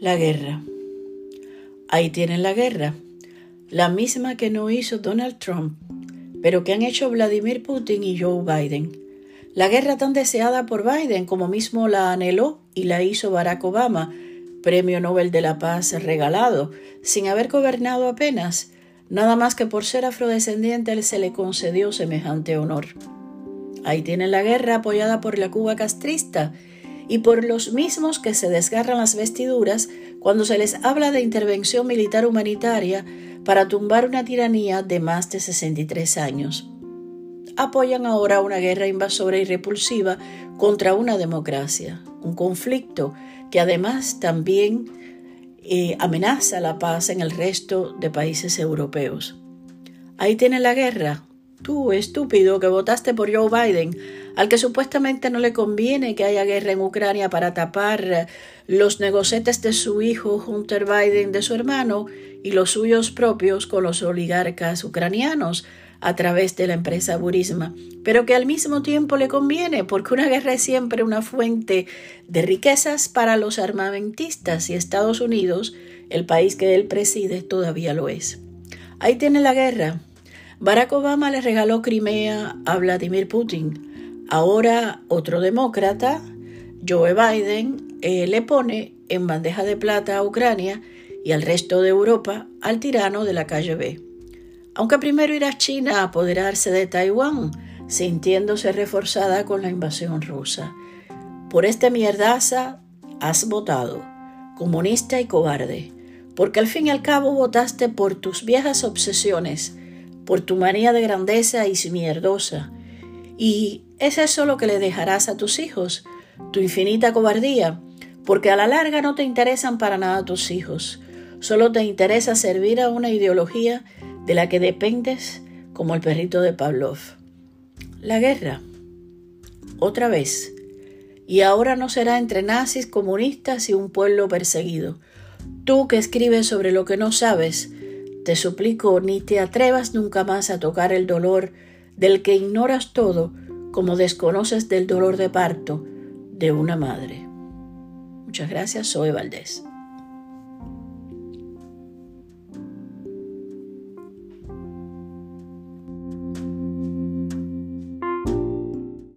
La guerra. Ahí tienen la guerra, la misma que no hizo Donald Trump, pero que han hecho Vladimir Putin y Joe Biden. La guerra tan deseada por Biden como mismo la anheló y la hizo Barack Obama, Premio Nobel de la Paz regalado, sin haber gobernado apenas, nada más que por ser afrodescendiente se le concedió semejante honor. Ahí tienen la guerra apoyada por la Cuba castrista y por los mismos que se desgarran las vestiduras cuando se les habla de intervención militar humanitaria para tumbar una tiranía de más de 63 años. Apoyan ahora una guerra invasora y repulsiva contra una democracia, un conflicto que además también eh, amenaza la paz en el resto de países europeos. Ahí tiene la guerra, Tú, estúpido, que votaste por Joe Biden, al que supuestamente no le conviene que haya guerra en Ucrania para tapar los negocetes de su hijo Hunter Biden, de su hermano, y los suyos propios con los oligarcas ucranianos a través de la empresa Burisma, pero que al mismo tiempo le conviene porque una guerra es siempre una fuente de riquezas para los armamentistas y Estados Unidos, el país que él preside, todavía lo es. Ahí tiene la guerra, Barack Obama le regaló Crimea a Vladimir Putin. Ahora otro demócrata, Joe Biden, eh, le pone en bandeja de plata a Ucrania y al resto de Europa al tirano de la calle B. Aunque primero irá China a apoderarse de Taiwán, sintiéndose reforzada con la invasión rusa. Por esta mierdaza has votado, comunista y cobarde, porque al fin y al cabo votaste por tus viejas obsesiones, por tu manía de grandeza y mierdosa. Y es eso lo que le dejarás a tus hijos, tu infinita cobardía, porque a la larga no te interesan para nada tus hijos, solo te interesa servir a una ideología de la que dependes como el perrito de Pavlov. La guerra. Otra vez. Y ahora no será entre nazis, comunistas y un pueblo perseguido. Tú que escribes sobre lo que no sabes, te suplico, ni te atrevas nunca más a tocar el dolor del que ignoras todo, como desconoces del dolor de parto de una madre. Muchas gracias, soy Valdés.